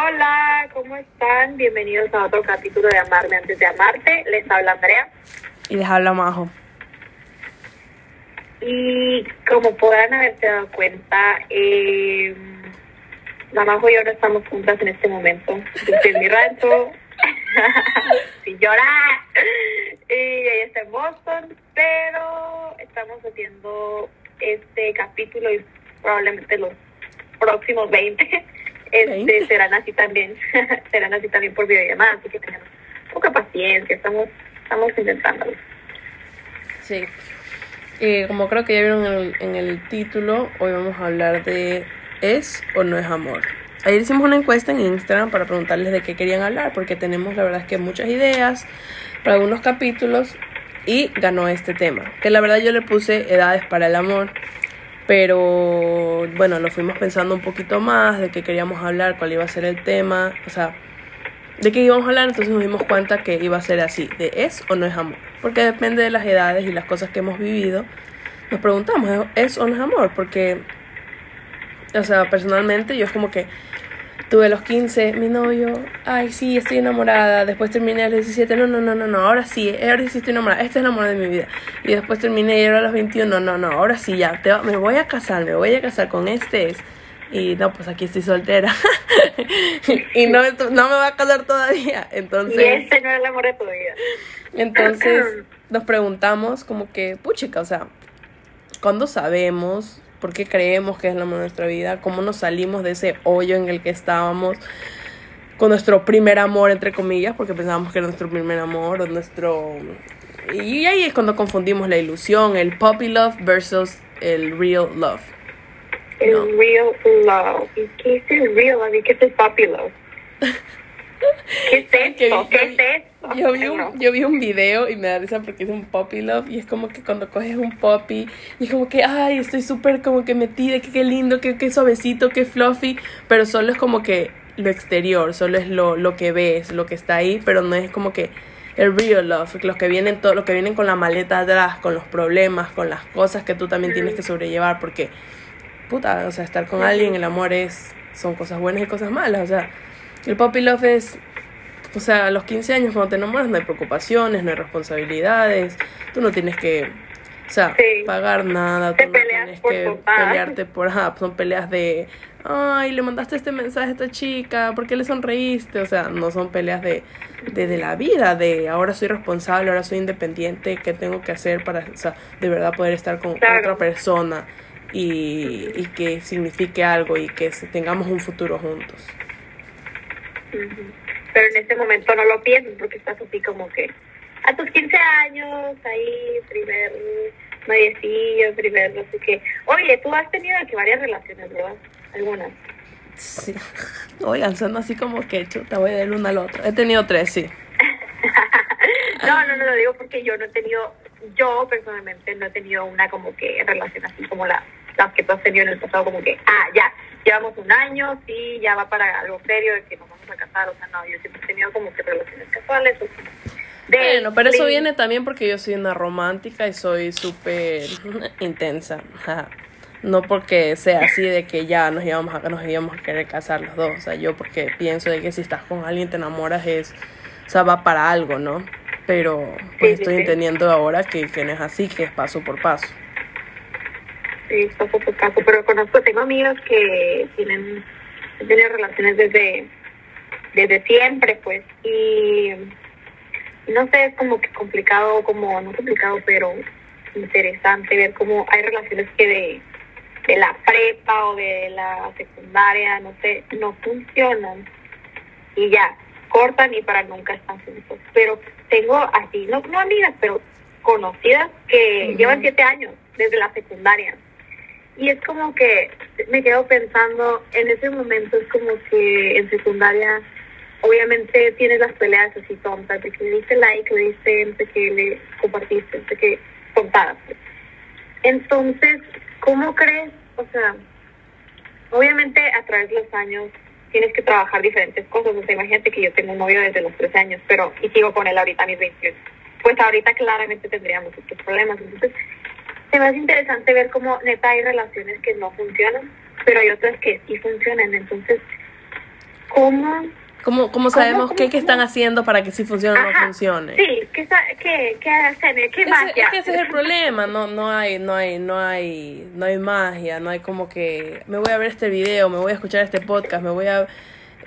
Hola, ¿cómo están? Bienvenidos a otro capítulo de Amarme antes de amarte. Les habla Andrea. Y les habla Majo. Y como podrán haberte dado cuenta, eh, la Majo y yo no estamos juntas en este momento. Estoy en mi rancho, sin llorar. Y ella está en Boston, pero estamos haciendo este capítulo y probablemente los próximos 20 este, 20. serán así también, serán así también por videollamada, así que tengan poca paciencia, estamos, estamos intentándolo. Sí. Eh, como creo que ya vieron en el, en el título, hoy vamos a hablar de ¿es o no es amor? Ayer hicimos una encuesta en Instagram para preguntarles de qué querían hablar, porque tenemos la verdad es que muchas ideas para algunos capítulos y ganó este tema. Que la verdad yo le puse edades para el amor, pero bueno, lo fuimos pensando un poquito más de qué queríamos hablar, cuál iba a ser el tema, o sea, de qué íbamos a hablar, entonces nos dimos cuenta que iba a ser así, de es o no es amor, porque depende de las edades y las cosas que hemos vivido. Nos preguntamos, ¿es o no es amor? Porque, o sea, personalmente yo es como que tuve los 15, mi novio, ay, sí, estoy enamorada. Después terminé a los 17, no, no, no, no, no, ahora sí, ahora sí estoy enamorada. Este es el amor de mi vida. Y después terminé y ahora a los 21, no, no, no, ahora sí, ya, te va- me voy a casar, me voy a casar con este es. Y no, pues aquí estoy soltera. y no, no me va a casar todavía. Entonces. Y este no es el amor de tu vida. Entonces nos preguntamos como que, puchica, o sea, ¿cuándo sabemos? ¿Por qué creemos que es el amor de nuestra vida? ¿Cómo nos salimos de ese hoyo en el que estábamos con nuestro primer amor, entre comillas? Porque pensábamos que era nuestro primer amor o nuestro... Y ahí es cuando confundimos la ilusión, el puppy love versus el real love. El No. real love. ¿Y qué es el real love? ¿Y qué es el puppy love? ¿Qué es Que esto? ¿Qué es esto? Yo vi, un, yo vi un video y me da risa porque es un puppy love y es como que cuando coges un puppy y es como que, ay, estoy súper como que metida, que qué lindo, que qué suavecito, qué fluffy, pero solo es como que lo exterior, solo es lo, lo que ves, lo que está ahí, pero no es como que el real love, los que vienen todo, los que vienen con la maleta atrás, con los problemas, con las cosas que tú también tienes que sobrellevar, porque puta, o sea, estar con alguien, el amor es, son cosas buenas y cosas malas, o sea, el puppy love es o sea, a los 15 años cuando te enamoras no hay preocupaciones, no hay responsabilidades, tú no tienes que, o sea, Sí. pagar nada, Te tú no tienes que pelearte por, son peleas de, ay, le mandaste este mensaje a esta chica, ¿por qué le sonreíste? O sea, no son peleas de, de, de la vida, de ahora soy responsable, ahora soy independiente, ¿qué tengo que hacer para, o sea, de verdad poder estar con Claro. otra persona y, y que signifique algo y que tengamos un futuro juntos? Pero en este momento no lo piensas porque estás así como que a tus 15 años, ahí, primer noviecillo, primer no sé qué. Oye, tú has tenido que varias relaciones, ¿verdad? Algunas. Sí. Oigan, son así como que chuta, voy del uno al otro. He tenido tres, sí. No, no, no lo digo porque yo no he tenido, yo personalmente no he tenido una como que relación así como la, las que tú has tenido en el pasado, como que, ah, ya, llevamos un año, sí, ya va para algo serio, de que nos vamos a casar, o sea, no, yo siempre he tenido como que relaciones casuales. O de Bueno, pero eso viene también porque yo soy una romántica y soy súper intensa. No porque sea así de que ya nos íbamos a, nos íbamos a querer casar los dos. O sea, yo porque pienso de que si estás con alguien te enamoras es, o sea, va para algo, ¿no? Pero pues Sí, estoy sí. entendiendo ahora que, que no es así, que es paso por paso. Sí, paso por paso, pero conozco, tengo amigas que tienen, tenido relaciones desde, desde siempre, pues, y no sé, es como que complicado, como, no complicado, pero interesante ver cómo hay relaciones que de, de la prepa o de la secundaria, no sé, no funcionan y ya, cortan y para nunca están juntos. Pero tengo así, no, no amigas, pero conocidas que llevan siete años desde la secundaria. Y es como que me quedo pensando, en ese momento es como que en secundaria, obviamente tienes las peleas así tontas, de que le diste like, le diste, sé qué, le compartiste, no sé qué, tontadas. pues. Entonces, ¿cómo crees? O sea, obviamente a través de los años tienes que trabajar diferentes cosas. O sea, imagínate que yo tengo un novio desde los 13 años, pero y sigo con él ahorita a mis 21. Pues ahorita claramente tendríamos estos problemas. Entonces, se me hace interesante ver cómo neta hay relaciones que no funcionan, pero hay otras que sí funcionan. Entonces, ¿Cómo? ¿Cómo, cómo sabemos qué, qué están haciendo para que sí funcione o no funcione? Sí, ¿qué, qué, qué hacen? ¿Qué Ese- magia? es que ese es el problema, no, no hay, no hay, no hay, no hay magia, no hay como que me voy a ver este video, me voy a escuchar este podcast, me voy a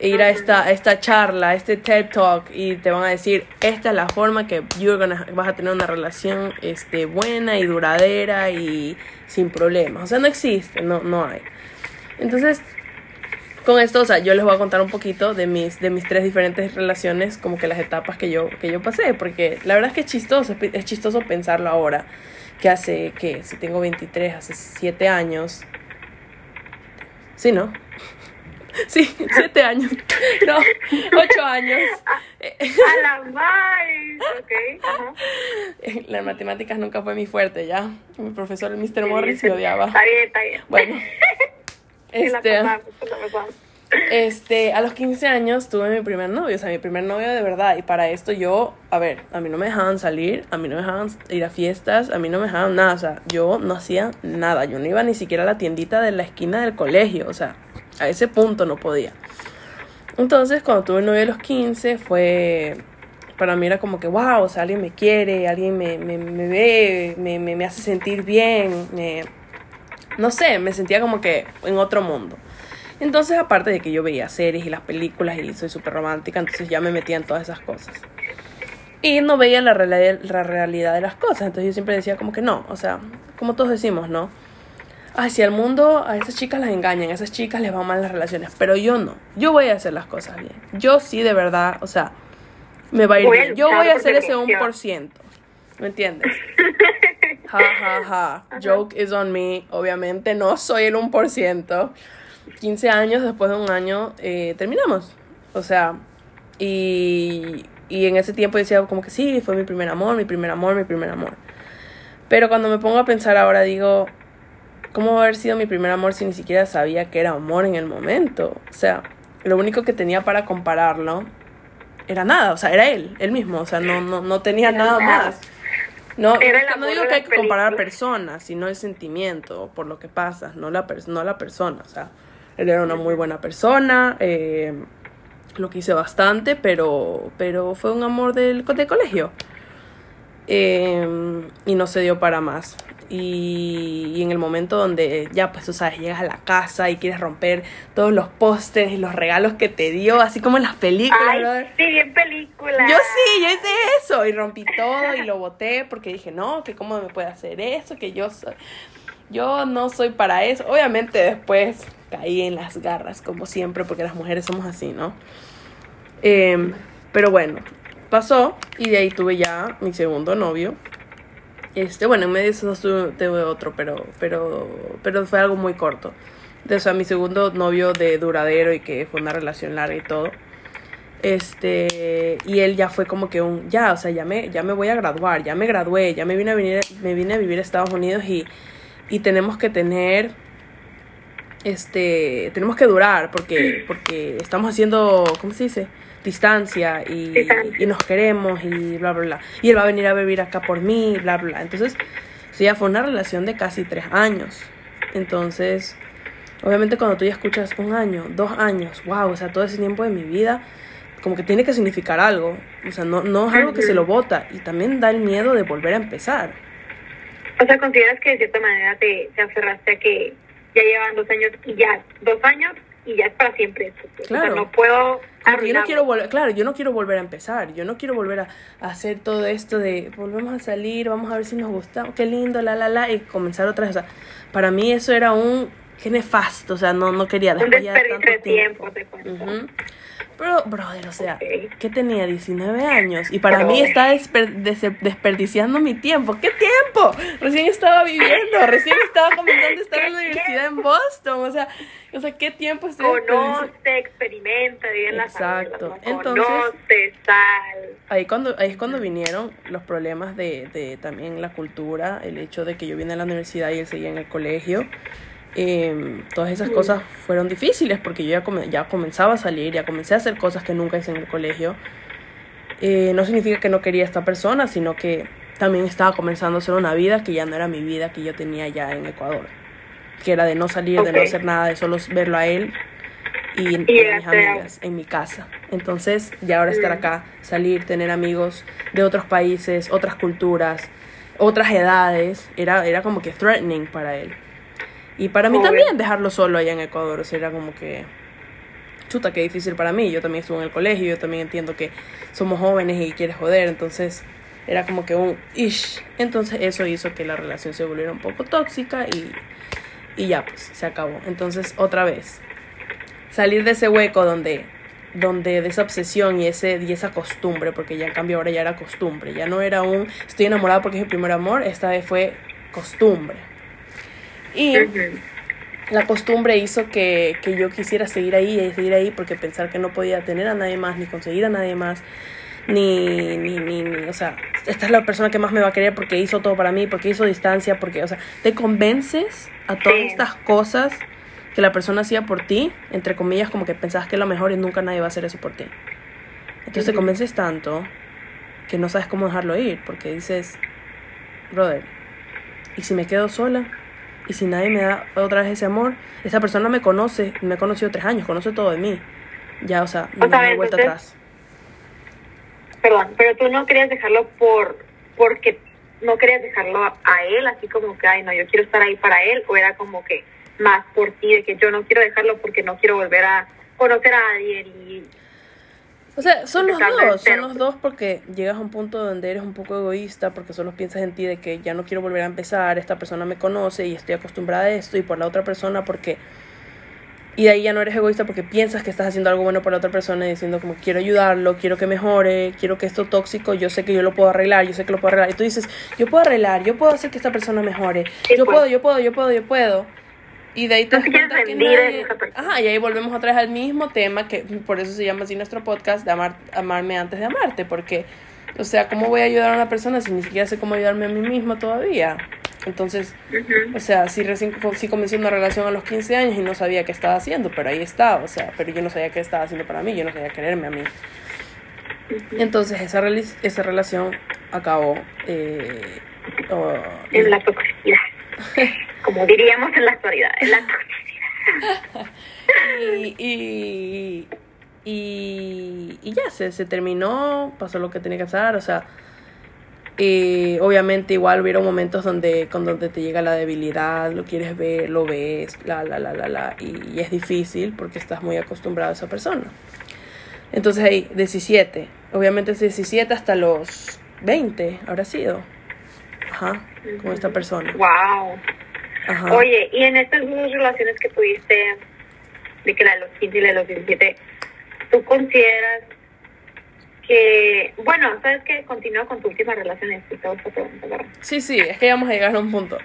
ir a esta, esta charla, a este TED Talk y te van a decir, esta es la forma que you're gonna- vas a tener una relación este, buena y duradera y sin problemas. O sea, no existe, no, no hay. Entonces, con esto, o sea, yo les voy a contar un poquito de mis, de mis tres diferentes relaciones, como que las etapas que yo, que yo pasé, porque la verdad es que es chistoso, es chistoso pensarlo ahora, que hace, que si tengo 23, hace 7 años, sí, ¿no? Sí, 7 años, no, 8 años. A la madre. Ok, ajá. Las matemáticas nunca fue mi fuerte, ¿ya? Mi profesor, el Mr. Morris, me odiaba. Está bien, está bien. Bueno, este... Este, a los 15 años tuve mi primer novio, o sea, mi primer novio de verdad. Y para esto yo, a ver, a mí no me dejaban salir, a mí no me dejaban ir a fiestas, a mí no me dejaban nada, o sea, yo no hacía nada, yo no iba ni siquiera a la tiendita de la esquina del colegio, o sea, a ese punto no podía. Entonces, cuando tuve el novio a los 15, fue, para mí era como que, wow, o sea, alguien me quiere, alguien me, me, me ve, me, me, hace sentir bien, me, no sé, me sentía como que en otro mundo. Entonces, aparte de que yo veía series y las películas y soy súper romántica, entonces ya me metía en todas esas cosas. Y no veía la, la realidad de las cosas, entonces yo siempre decía como que no, o sea, como todos decimos, ¿no? Ay, si al mundo a esas chicas las engañan, a esas chicas les van mal las relaciones, pero yo no, yo voy a hacer las cosas bien. Yo sí, de verdad, o sea, me va a ir Voy bien. Yo voy a hacer ese relación. 1%, ¿me entiendes? Ja, ja, ja. Joke is on me. Obviamente no soy el 1%. 15 años, después de un año, eh, terminamos. O sea, y, y en ese tiempo decía como que sí, fue mi primer amor, mi primer amor, mi primer amor. Pero cuando me pongo a pensar ahora digo, ¿cómo va a haber sido mi primer amor si ni siquiera sabía que era amor en el momento? O sea, lo único que tenía para compararlo era nada, o sea, era él, él mismo, o sea, no, no, no tenía Era nada nada. más. No, no digo que hay que comparar personas, sino el sentimiento por lo que pasa, no la, no la persona. O sea, él era una muy buena persona, eh, lo quise bastante, pero, pero fue un amor del, co- de colegio. Eh, y no se dio para más. Y, y en el momento donde ya, pues tú sabes, llegas a la casa y quieres romper todos los pósters y los regalos que te dio, así como en las películas, Ay, brother. sí, bien película. Yo sí, yo hice eso y rompí todo y lo boté porque dije, no, que cómo me puede hacer eso, que yo soy, yo no soy para eso. Obviamente después caí en las garras, como siempre, porque las mujeres somos así, ¿no? Em, pero bueno, pasó y de ahí tuve ya mi segundo novio. Este, bueno, en medio de esos dos tuve, otro, pero, pero, pero fue algo muy corto. De, o sea, mi segundo novio de duradero y que fue una relación larga y todo. Este, y él ya fue como que un, ya, o sea, ya me, ya me voy a graduar, ya me gradué, ya me vine a venir, me vine a vivir a Estados Unidos y, y tenemos que tener, este, tenemos que durar porque, porque estamos haciendo, ¿cómo se dice? Distancia y, Distancia. y nos queremos y bla, bla, bla. Y él va a venir a vivir acá por mí, bla, bla. Entonces, sí, ya fue una relación de casi tres años. Entonces, obviamente cuando tú ya escuchas un año, dos años, wow, o sea, todo ese tiempo de mi vida, como que tiene que significar algo. O sea, no, no es algo que se lo bota. Y también da el miedo de volver a empezar. O sea, ¿consideras que de cierta manera te, te aferraste a que ya llevan dos años y ya, dos años y ya es para siempre esto? pues? Claro. O sea, no puedo Como que yo no quiero volver, claro, yo no quiero volver a empezar, yo no quiero volver a, a hacer todo esto de volvemos a salir, vamos a ver si nos gusta, qué lindo, la la la, y comenzar otra vez. O sea, para mí eso era un, qué nefasto, o sea, no, no quería después ya tanto tiempo, te cuento. Ujú. Pero, brother, o sea, Ok. que tenía 19 años y para Pero- mí está desper- des- desperdiciando mi tiempo. ¿Qué tiempo? Recién estaba viviendo, recién estaba comenzando a estar en la ¿Qué universidad en Boston, o sea, o sea, ¿qué tiempo estoy? Conoce, experimenta, vive en Exacto. abuelas, ¿no? Entonces- Conoce, sal. Ahí, cuando, ahí es cuando vinieron los problemas de, de también la cultura, el hecho de que yo vine a la universidad y él seguía en el colegio. Em, todas esas cosas fueron difíciles porque yo ya, come- ya comenzaba a salir, ya comencé a hacer cosas que nunca hice en el colegio. Eh, no significa que no quería a esta persona, sino que también estaba comenzando a hacer una vida que ya no era mi vida que yo tenía ya en Ecuador. Que era de no salir, de no hacer nada, de solo verlo a él y, mis amigas en mi casa. Entonces, ya ahora estar mm. acá, salir, tener amigos de otros países, otras culturas, otras edades, era, era como que threatening para él. Y para mí también dejarlo solo allá en Ecuador, o sea, era como que chuta, qué difícil para mí. Yo también estuve en el colegio, yo también entiendo que somos jóvenes y quieres joder, entonces era como que un ish. Entonces eso hizo que la relación se volviera un poco tóxica y, y ya, pues se acabó. Entonces, otra vez, salir de ese hueco donde donde de esa obsesión y ese y esa costumbre, porque ya en cambio ahora ya era costumbre, ya no era un estoy enamorada porque es el primer amor, esta vez fue costumbre. Y la costumbre hizo que, que yo quisiera seguir ahí y seguir ahí porque pensar que no podía tener a nadie más, ni conseguir a nadie más, ni, ni, ni, o sea, esta es la persona que más me va a querer porque hizo todo para mí, porque hizo distancia, porque, o sea, te convences a todas estas cosas que la persona hacía por ti, entre comillas, como que pensabas que es lo mejor y nunca nadie va a hacer eso por ti. Entonces te convences tanto que no sabes cómo dejarlo ir, porque dices, brother, ¿y si me quedo sola? Y si nadie me da otra vez ese amor, esa persona me conoce, me ha conocido tres años, conoce todo de mí. Ya, o sea, no me vuelta atrás. Perdón, pero tú no querías dejarlo por porque no querías dejarlo a él, así como que, ay, no, yo quiero estar ahí para él, o era como que más por ti, de que yo no quiero dejarlo porque no quiero volver a conocer a nadie y o sea, son los dos, son los dos porque llegas a un punto donde eres un poco egoísta porque solo piensas en ti de que ya no quiero volver a empezar, esta persona me conoce y estoy acostumbrada a esto y por la otra persona porque... Y de ahí ya no eres egoísta porque piensas que estás haciendo algo bueno por la otra persona y diciendo como quiero ayudarlo, quiero que mejore, quiero que esto tóxico, yo sé que yo lo puedo arreglar, yo sé que lo puedo arreglar. Y tú dices, yo puedo arreglar, yo puedo hacer que esta persona mejore, yo pues. puedo, yo puedo, yo puedo, yo puedo. Y de ahí te das cuenta que nadie... Ajá, y ahí volvemos otra vez al mismo tema, que por eso se llama así nuestro podcast, de amar, amarme antes de amarte, porque, o sea, ¿cómo voy a ayudar a una persona si ni siquiera sé cómo ayudarme a mí mismo todavía? Entonces, o sea, si recién sí comencé una relación a los 15 años y no sabía qué estaba haciendo, pero ahí estaba, o sea, pero yo no sabía qué estaba haciendo para mí, yo no sabía quererme a mí. Entonces, esa, esa relación acabó... Eh, en la toxicidad. como diríamos en la actualidad, en la y, y, y, y, ya, se, se terminó, pasó lo que tenía que pasar, o sea, y obviamente igual hubieron momentos donde, con donde te llega la debilidad, lo quieres ver, lo ves, la, la, la, la, la, y, es difícil porque estás muy acostumbrado a esa persona. Entonces ahí, 17, obviamente es 17 hasta los 20, habrá sido. Ajá, con esta persona. Wow. Oye, y en estas dos relaciones que tuviste, de que la de los 15 y la de los 17, ¿tú consideras que, bueno, sabes que continúa con tu última relación? Sí, sí, es que ya vamos a llegar a un punto.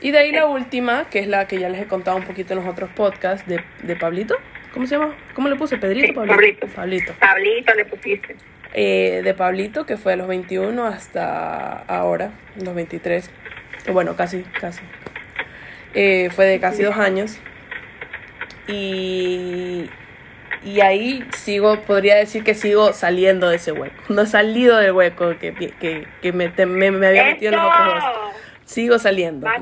Y de ahí la última, que es la que ya les he contado un poquito en los otros podcasts, de, de Pablito. ¿Cómo se llama? ¿Cómo le puse? ¿Pedrito Pablito? Pablito. Pablito. le pusiste. Eh, de Pablito, que fue a los 21 hasta ahora, los 23. Bueno, casi, casi. Eh, fue de casi dos años. Y, y ahí sigo, podría decir que sigo saliendo de ese hueco. No he salido del hueco que, que, que me, me, había metido en los otros dos. Sigo saliendo.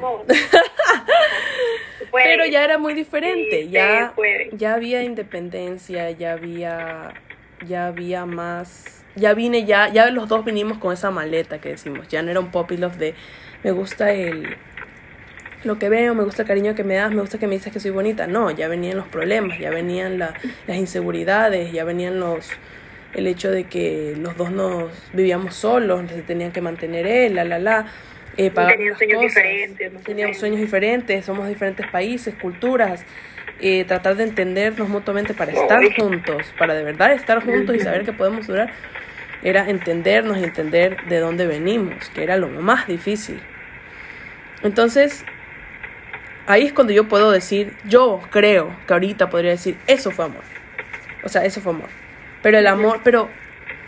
Pero ya era muy diferente. ya, ya había independencia, ya había, ya había más. Ya vine, ya, ya los dos vinimos con esa maleta que decimos. Ya no era un poppy love de me gusta el lo que veo, me gusta el cariño que me das, me gusta que me dices que soy bonita. No, ya venían los problemas, ya venían las inseguridades, ya venían los el hecho de que los dos nos vivíamos solos, se tenían que mantener él, la la la. Eh, teníamos sueños diferentes. teníamos sueños diferentes, somos diferentes países, culturas. Eh, tratar de entendernos mutuamente para estar juntos, para de verdad estar juntos y saber que podemos durar, era entendernos y entender de dónde venimos, que era lo más difícil. Entonces, ahí es cuando yo puedo decir, yo creo que ahorita podría decir, eso fue amor. O sea, eso fue amor. Pero el amor, pero,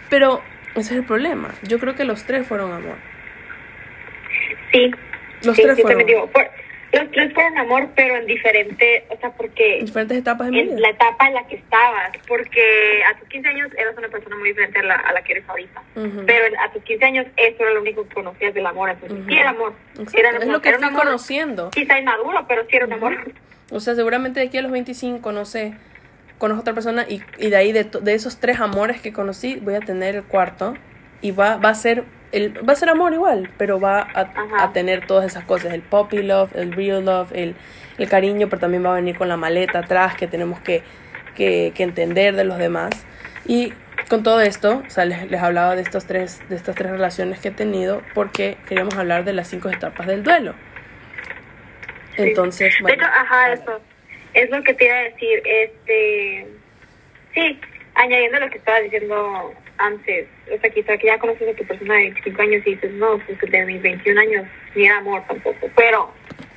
pero, ese es el problema. Yo creo que los tres fueron amor. Sí. Los tres fueron. Los tres fueron amor, pero en diferentes, o sea, porque... En diferentes etapas de En la etapa en la que estabas, porque a tus 15 años eras una persona muy diferente a la, a la que eres ahorita. Pero a tus 15 años eso era lo único que conocías del amor. Entonces, sí era amor. Era es lo que estoy conociendo. Quizá inmaduro, pero sí era un amor. O sea, seguramente de aquí a los 25, no sé, conozco a otra persona y, y de ahí, de, de esos tres amores que conocí, voy a tener el cuarto y va, va a ser... El, va a ser amor igual, pero va a, tener todas esas cosas, el puppy love, el real love, el, el cariño, pero también va a venir con la maleta atrás que tenemos que, que, que entender de los demás. Y con todo esto, o sea, les, les hablaba de, estos tres, de estas tres relaciones que he tenido porque queríamos hablar de las cinco etapas del duelo. Sí. Entonces, de bueno, hecho, ajá, eso. Es lo que te iba a decir. Este. Sí, añadiendo lo que estaba diciendo antes. O sea, quizá que ya conoces a tu persona de 25 años y dices, no, pues de mis 21 años ni era amor tampoco. Pero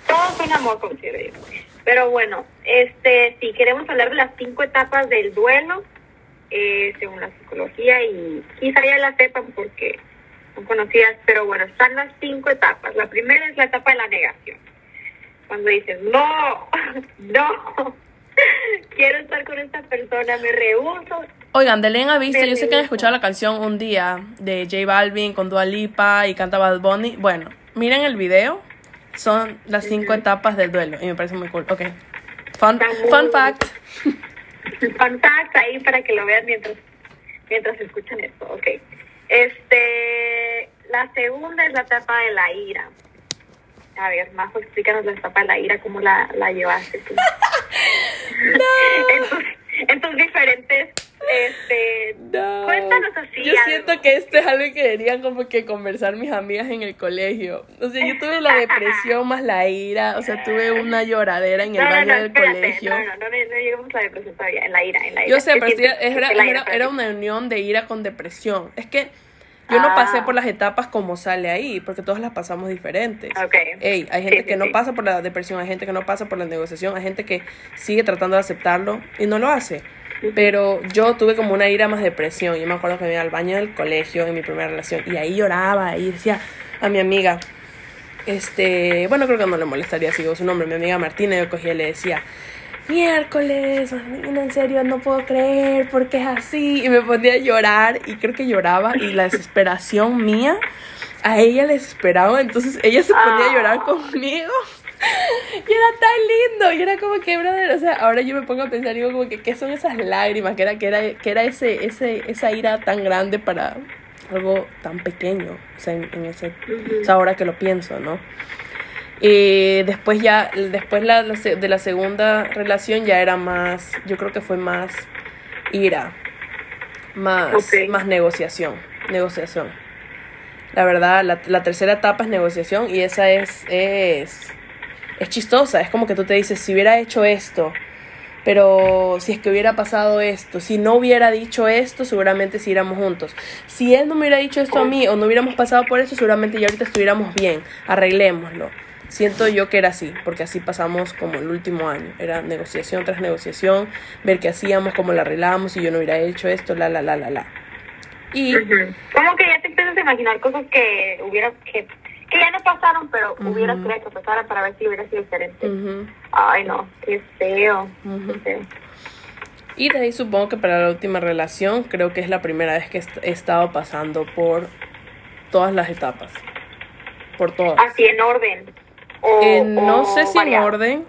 todo fue un amor, considero yo. Pero bueno, este, si queremos hablar de las cinco etapas del duelo, eh, según la psicología, y quizá ya las sepan porque son conocidas, pero bueno, están las cinco etapas. La primera es la etapa de la negación cuando dices, no, no, quiero estar con esta persona, me rehuso. Oigan, de Lena Vista, yo sé que han escuchado la canción Un Día de J Balvin con Dua Lipa y canta Bad Bunny. Bueno, miren el video, son las cinco etapas del duelo y me parece muy cool. Ok, fun, fact. Fun fact ahí para que lo vean mientras, mientras escuchan esto, ok. Este, la segunda es la etapa de la ira. A ver, Majo, explícanos la etapa de la ira, cómo la, la llevaste tú. en, tus, en tus diferentes, este, No. cuéntanos así. Yo algo. siento que esto es algo que deberían como que conversar mis amigas en el colegio. O sea, yo tuve la depresión más la ira, o sea, tuve una lloradera en el No, baño no, del espérate, colegio. No, no, no, llegamos a la depresión todavía, en la ira, en la ira. Yo sé, ¿Qué pero era, era, una unión de ira con depresión. Es que yo no Ah. pasé por las etapas como sale ahí, porque todas las pasamos diferentes. Ok. Ey, hay gente Sí, que sí, no sí. pasa por la depresión, hay gente que no pasa por la negociación, hay gente que sigue tratando de aceptarlo y no lo hace. Pero yo tuve como una ira más depresión. Yo me acuerdo que me iba al baño del colegio en mi primera relación y ahí lloraba y decía a mi amiga, este, bueno, creo que no le molestaría si digo su nombre, mi amiga Martina, yo cogía y le decía, miércoles, Marina, en serio, no puedo creer porque es así. Y me ponía a llorar y creo que lloraba y la desesperación mía a ella le desesperaba, entonces ella se ponía a llorar Ah. conmigo. Y era tan lindo, y era como que, brother, o sea, ahora yo me pongo a pensar, digo, como que, ¿qué son esas lágrimas? Que era, que era, que era ese, ese, esa ira tan grande para algo tan pequeño, o sea, en, en ese, Ujú. o sea, ahora que lo pienso, ¿no? Y después ya, después la, la de la segunda relación ya era más, yo creo que fue más ira, más, Ok. más negociación, negociación. La verdad, la, la tercera etapa es negociación y esa es, es, es chistosa. Es como que tú te dices, si hubiera hecho esto, pero si es que hubiera pasado esto, si no hubiera dicho esto, seguramente siguiéramos juntos. Si él no me hubiera dicho esto a mí o no hubiéramos pasado por eso, seguramente ya ahorita estuviéramos bien. Arreglémoslo. Siento yo que era así, porque así pasamos como el último año. Era negociación tras negociación, ver qué hacíamos, cómo lo arreglábamos, si yo no hubiera hecho esto, la, la, la, la, la. Y. Como que ya te empiezas a imaginar cosas que hubiera que, que ya no pasaron, pero Ujú. hubieras querido que pasaran para ver si hubiera sido diferente. ujú. Ay, no, qué feo. Ujú. qué feo. Y de ahí supongo que para la última relación creo que es la primera vez que he estado pasando por todas las etapas. Por todas. Así en orden. O, Eh, no o sé si en variado. orden.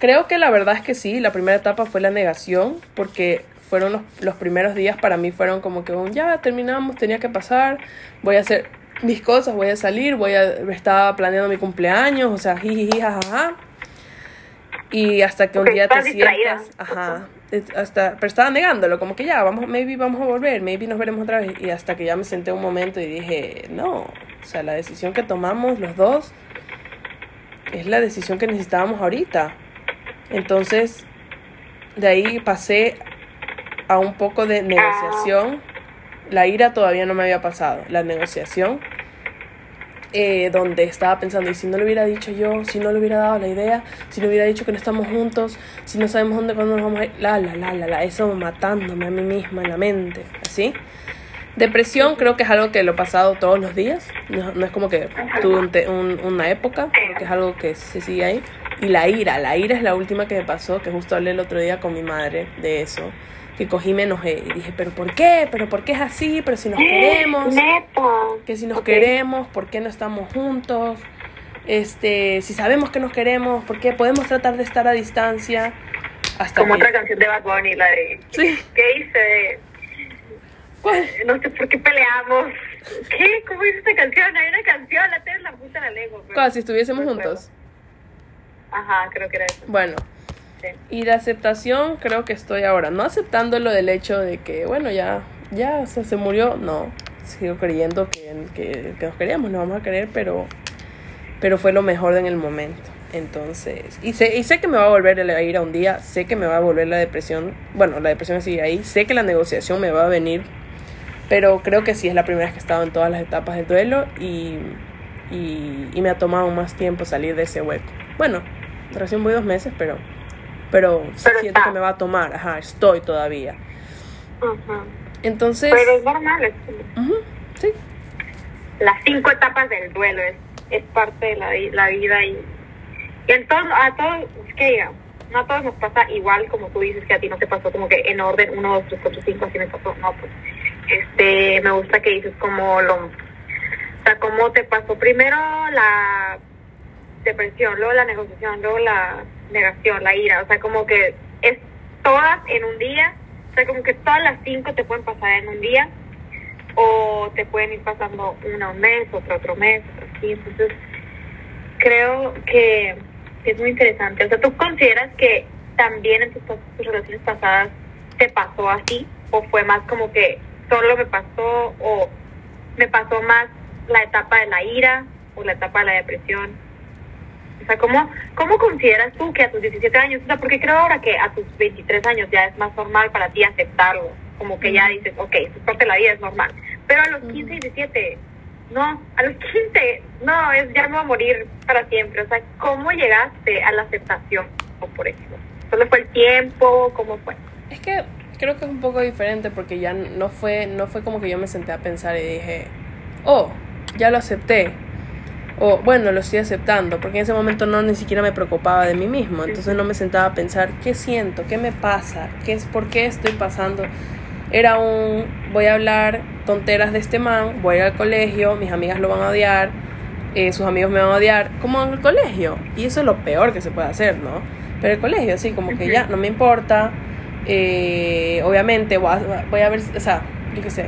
Creo que la verdad es que sí. La primera etapa fue la negación porque fueron los, los primeros días para mí fueron como que un, ya terminamos, tenía que pasar, voy a hacer mis cosas, voy a salir, voy a estaba planeando mi cumpleaños, o sea, jiji, jajaja. Y hasta que un día te sientas, ajá, hasta, pero estaba negándolo, como que ya, vamos, maybe vamos a volver, maybe nos veremos otra vez. Y hasta que ya me senté un momento y dije, no, o sea, la decisión que tomamos los dos es la decisión que necesitábamos ahorita. Entonces, de ahí pasé a un poco de negociación. La ira todavía no me había pasado. La negociación, eh, donde estaba pensando, ¿y si no le hubiera dicho yo? Si no le hubiera dado la idea, si le hubiera dicho que no estamos juntos, si no sabemos dónde, cuándo nos vamos a ir, la, la, la, la, la, eso matándome a mí misma en la mente, ¿así? Depresión creo que es algo que lo he pasado todos los días, no, no es como que tuve un te- un- una época, que es algo que se sigue ahí. Y la ira, la ira es la última que me pasó, que justo hablé el otro día con mi madre de eso, que cogí me enojé y dije, pero ¿por qué? ¿Pero por qué es así? ¿Pero si nos queremos? Que si nos queremos, ¿por qué no estamos juntos? Este, si sabemos que nos queremos, ¿por qué podemos tratar de estar a distancia? Hasta Como que- otra canción de Bad Bunny, la de... Sí. ¿Qué hice? ¿Cuál? No sé por qué peleamos. ¿Qué? ¿Cómo dice esta canción? Hay una canción, la en la puta la lengua. pero ¿Cuál? Si estuviésemos no juntos. Ajá, creo que era eso. Bueno. Y la aceptación creo que estoy ahora, no aceptando lo del hecho de que, bueno, ya, ya, o sea, se murió, no, sigo creyendo que, que, que nos queríamos, nos vamos a querer, pero, pero fue lo mejor en el momento. Entonces, y sé, y sé que me va a volver a ir a un día, sé que me va a volver la depresión, bueno, la depresión sigue ahí, sé que la negociación me va a venir, pero creo que sí es la primera vez que he estado en todas las etapas del duelo y, y, y me ha tomado más tiempo salir de ese hueco. Bueno, recién voy dos meses, pero, pero, Pero siento está. que me va a tomar, ajá, estoy todavía. Ajá. Entonces, Pero es normal, es como- ujú, sí, las cinco etapas del duelo es, es parte de la, la vida y, y en todo- a todos, es que diga, no a todos nos pasa igual como tú dices que a ti no te pasó como que en orden 1, 2, 3, 4, 5, así me pasó, no, pues este, me gusta que dices como lo, o sea, cómo te pasó primero la depresión, luego la negociación, luego la negación, la ira, o sea, como que es todas en un día, o sea, como que todas las cinco te pueden pasar en un día o te pueden ir pasando una un mes, otra otro mes, así. Entonces, creo que es muy interesante. O sea, ¿tú consideras que también en tus, tus relaciones pasadas te pasó así? ¿O fue más como que solo me pasó o me pasó más la etapa de la ira o la etapa de la depresión? O sea, ¿cómo, ¿cómo consideras tú que a tus 17 años, o sea, porque creo ahora que a tus 23 años ya es más normal para ti aceptarlo, como que ya dices, ok, esto es parte de la vida, es normal, pero a los 15 y 17, no, a los 15, no, es ya me voy a morir para siempre, o sea, ¿cómo llegaste a la aceptación, por ejemplo? ¿Solo fue el tiempo? ¿Cómo fue? Es que creo que es un poco diferente porque ya no fue, no fue como que yo me senté a pensar y dije, oh, ya lo acepté. O bueno, lo estoy aceptando, porque en ese momento no ni siquiera me preocupaba de mí mismo, entonces no me sentaba a pensar qué siento, qué me pasa, qué es, por qué estoy pasando. Era un, voy a hablar tonteras de este man, voy a ir al colegio, mis amigas lo van a odiar, eh, sus amigos me van a odiar, como en el colegio. Y eso es lo peor que se puede hacer, ¿no? Pero el colegio, sí, como que ya no me importa. eh, obviamente voy a, voy a ver, o sea, yo qué sé.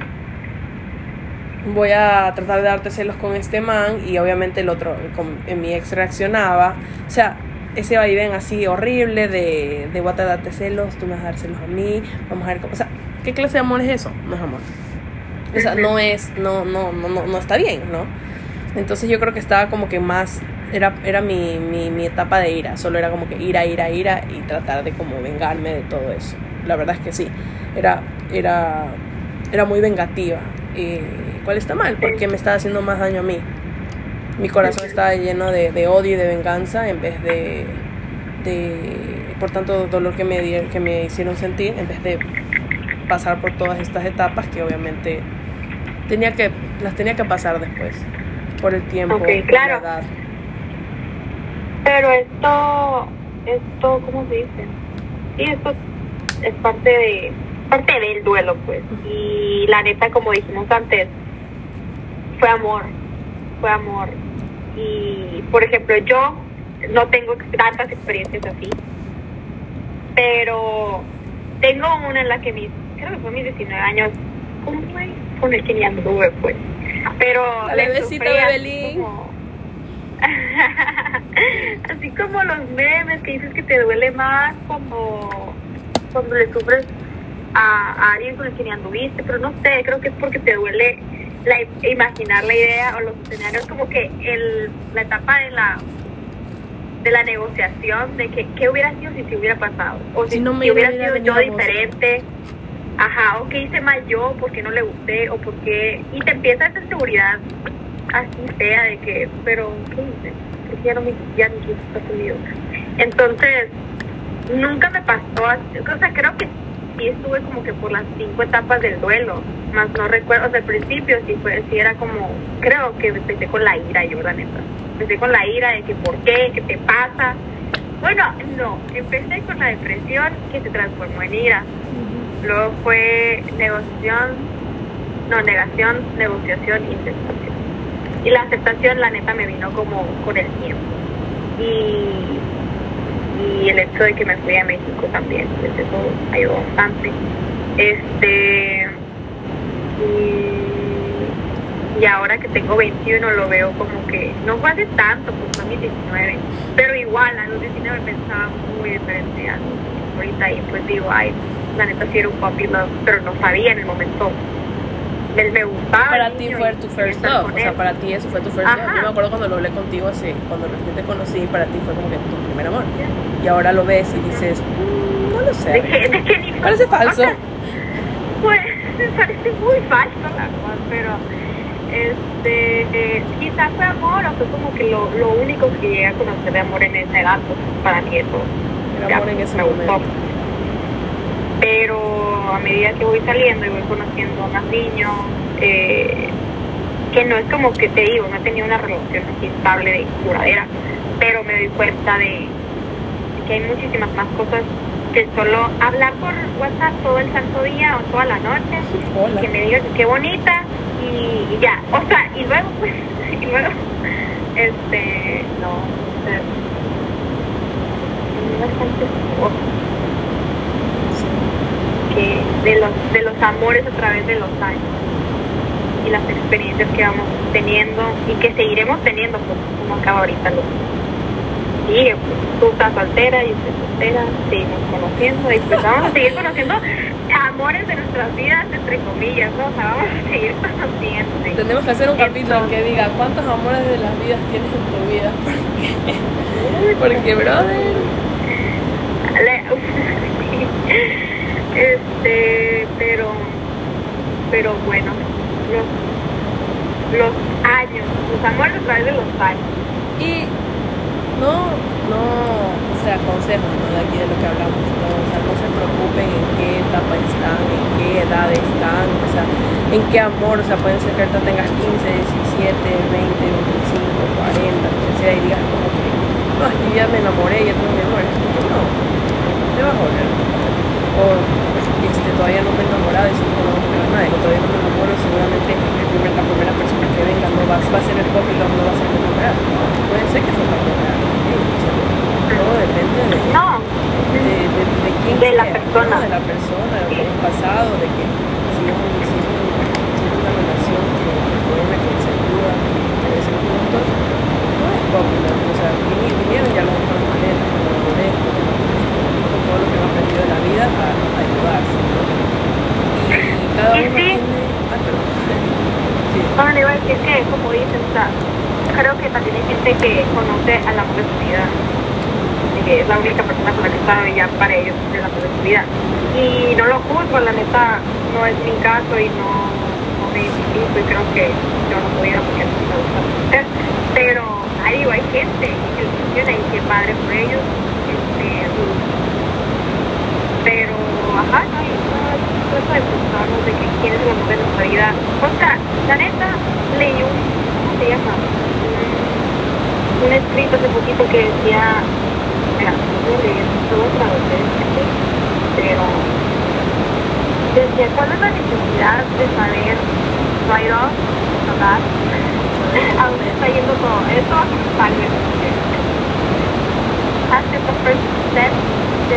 Voy a tratar de darte celos con este man y obviamente el otro, con, en mi ex reaccionaba. O sea, ese vaivén así horrible de, de voy a darte celos, tú me vas a dar celos a mí, vamos a ver cómo. O sea, ¿qué clase de amor es eso? No es amor. O sea, no es, no, no, no, no, no está bien, ¿no? Entonces yo creo que estaba como que más, era, era mi, mi, mi etapa de ira, solo era como que ira, ira, ira y tratar de como vengarme de todo eso. La verdad es que sí, era, era, era muy vengativa. Eh, ¿Cuál está mal? Porque me estaba haciendo más daño a mí. Mi corazón estaba lleno de, de odio y de venganza en vez de, de por tanto dolor que me, di- que me hicieron sentir, en vez de pasar por todas estas etapas que obviamente tenía que las tenía que pasar después por el tiempo Ok, por claro. la edad. Pero esto, esto, ¿cómo se dice? Sí, esto es parte de parte del duelo, pues. Y la neta, como dijimos antes, fue amor, fue amor. Y, por ejemplo, yo no tengo tantas experiencias así, pero tengo una en la que mis, creo que fue mis 19 años. Con el que ni anduve, pues. Pero La bebecita Bebelín. como- Así como los memes que dices que te duele más como cuando le sufres a, a alguien con el que ni anduviste, pero no sé, creo que es porque te duele la, imaginar la idea o los escenarios, como que el, la etapa de la de la negociación de que qué hubiera sido si se hubiera pasado o si, Si no me si hubiera hubiera sido yo diferente. Ajá o qué hice mal yo porque no le gusté o porque y te empieza esa inseguridad así fea de que pero qué hice porque ya no me ya quiso estar conmigo entonces nunca me pasó así, o sea creo que sí estuve como que por las cinco etapas del duelo más no recuerdo o sea al principio sí fue sí era como creo que empecé con la ira yo la neta. Empecé con la ira de que por qué qué te pasa bueno no empecé con la depresión que se transformó en ira. Luego fue negociación no negación negociación y aceptación. Y la aceptación la neta me vino como con el tiempo. Y y el hecho de que me fui a México también, pues eso ayudó bastante. Este, y, ahora que tengo 21 lo veo como que no fue hace tanto, pues fue mis 19, pero igual a los 19 pensaba muy diferente a ahorita y pues digo, ay, la neta sí era un puppy love, pero no sabía en el momento me gustaba. Para ti fue tu first love, o sea, para ti eso fue tu first love. Yo me acuerdo cuando lo hablé contigo así, cuando recién te conocí, para ti fue como que tu primer amor. Y ahora lo ves y dices, mm, no lo sé. ¿De parece falso. pues me parece muy falso la verdad, pero este, eh, quizás fue amor o fue como que lo, lo único que llegué a conocer de amor en ese gato, pues, para mí eso. Era amor en ese momento pero a medida que voy saliendo y voy conociendo a más niños, eh, que no es como que te digo, no he tenido una relación así estable de duradera, pero me doy cuenta de que hay muchísimas más cosas que solo hablar por WhatsApp todo el santo día o toda la noche, que me digas qué bonita y, ya, o sea, y luego pues, y luego, este, no, bastante de los, de los amores a través de los años y las experiencias que vamos teniendo y que seguiremos teniendo, pues, como acaba ahorita lo sigue, pues, tú estás soltera, y estoy soltera, seguimos conociendo y pues vamos a seguir conociendo amores de nuestras vidas, entre comillas, ¿no? O sea, vamos a seguir conociendo. Tenemos que hacer un capítulo que diga cuántos amores de las vidas tienes en tu vida. Porque, porque brother. Este, pero, pero bueno, los, los años, los amores a través de los años. Y no, no, o sea, ¿no? de aquí de lo que hablamos, ¿no? o sea, no se preocupen en qué etapa están, en qué edad están, o sea, en qué amor, o sea, pueden ser que ahorita tengas 15, 17, 20, 25, 40, lo que sea, y digas como que, no, que ya me enamoré, ya tengo mi amor, no, te vas a volver o este, todavía no me he enamorado y siempre no me a nadie, o todavía no me enamoro, seguramente el primer, la primera persona que venga no va, va a ser el y no va a ser enamorado. Puede ser que sea enamorado, todo depende de, no. de, de, de, quién de la persona. de la persona, de lo pasado, de que si es, un, si es, una relación que, que buena, que se ayuda, que crecen juntos, no es pop, o sea, vinieron ya los otros maneras, todo lo que hemos aprendido de la vida a, ayudarse. Y cada uno tiene... Ah, perdón. Sí. No, le iba a decir que, como dicen, o sea, creo que también hay gente que conoce a la mujer de su vida, que es la única persona con la que está y ya para ellos la de su vida. Y no lo juzgo, la neta, no es mi caso y no, no me identifico y creo que yo no pudiera porque no me gusta. Pero ahí hay gente que funciona y que padre por ellos. Este, pero ajá, no, hay cosa de preguntarnos de que quién es el amor de nuestra vida. O sea, la neta, leí un, ¿cómo se llama? Un, escrito hace poquito que decía, mira, no leí todo otra vez, pero decía, ¿cuál es la necesidad de saber right off, ¿verdad? ¿A dónde está yendo todo? Esto tal vez. Hace the first step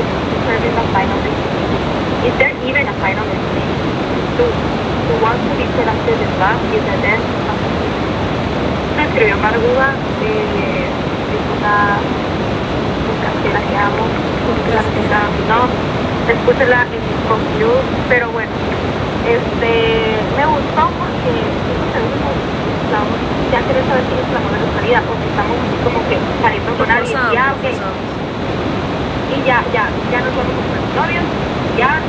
determine the final destination? Is there even a final destination? To be in love is Una escribió Marguda, eh, una podcastera que amo, la no, escúchela en Conclu, pero bueno, este, me gustó porque ya querés saber si es la mujer de salida si estamos así como que saliendo con alguien, ya, ok y ya, ya, ya a ser novios, ya,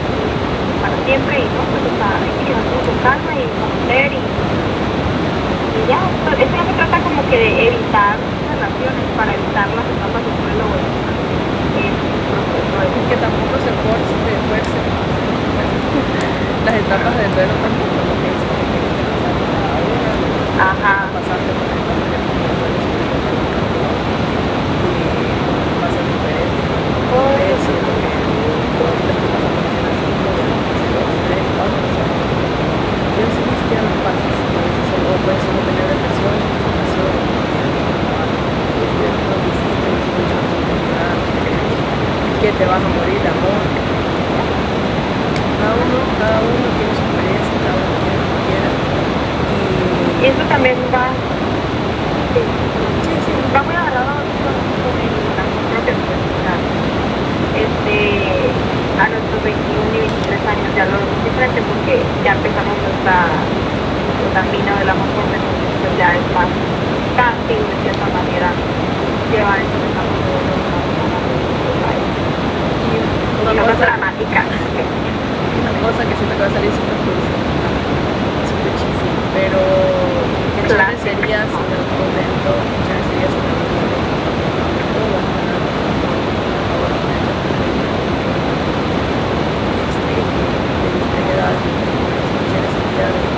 para siempre, y no, pues, o sea, hay que quedarnos con calma y conocer y, y ya, pues, eso no se trata como que de evitar relaciones para evitar las etapas de duelo o es que tampoco se fuerce, se fuerce. las etapas del duelo tampoco lo que es Ajá. Pasarte por siquiera me pases, o puede ser no tener depresión, depresión, que te vas a morir de amor. Cada uno, cada uno tiene su experiencia, cada uno tiene lo que quiera. Y eso también va, sí, sí, va muy agarrado con, con la propia personalidad. Este, a nuestros 21 y 23 años ya lo vemos diferente porque ya empezamos nuestra, nuestro camino del amor entonces pues ya es más fácil de cierta manera llevar ese desarrollo de los Y una una cosa dramática. una cosa que siento que va a salir súper cursi, súper pero qué chévere sería si en algún momento, chévere sería si en algún momento todos vamos a hablar este, de nuestra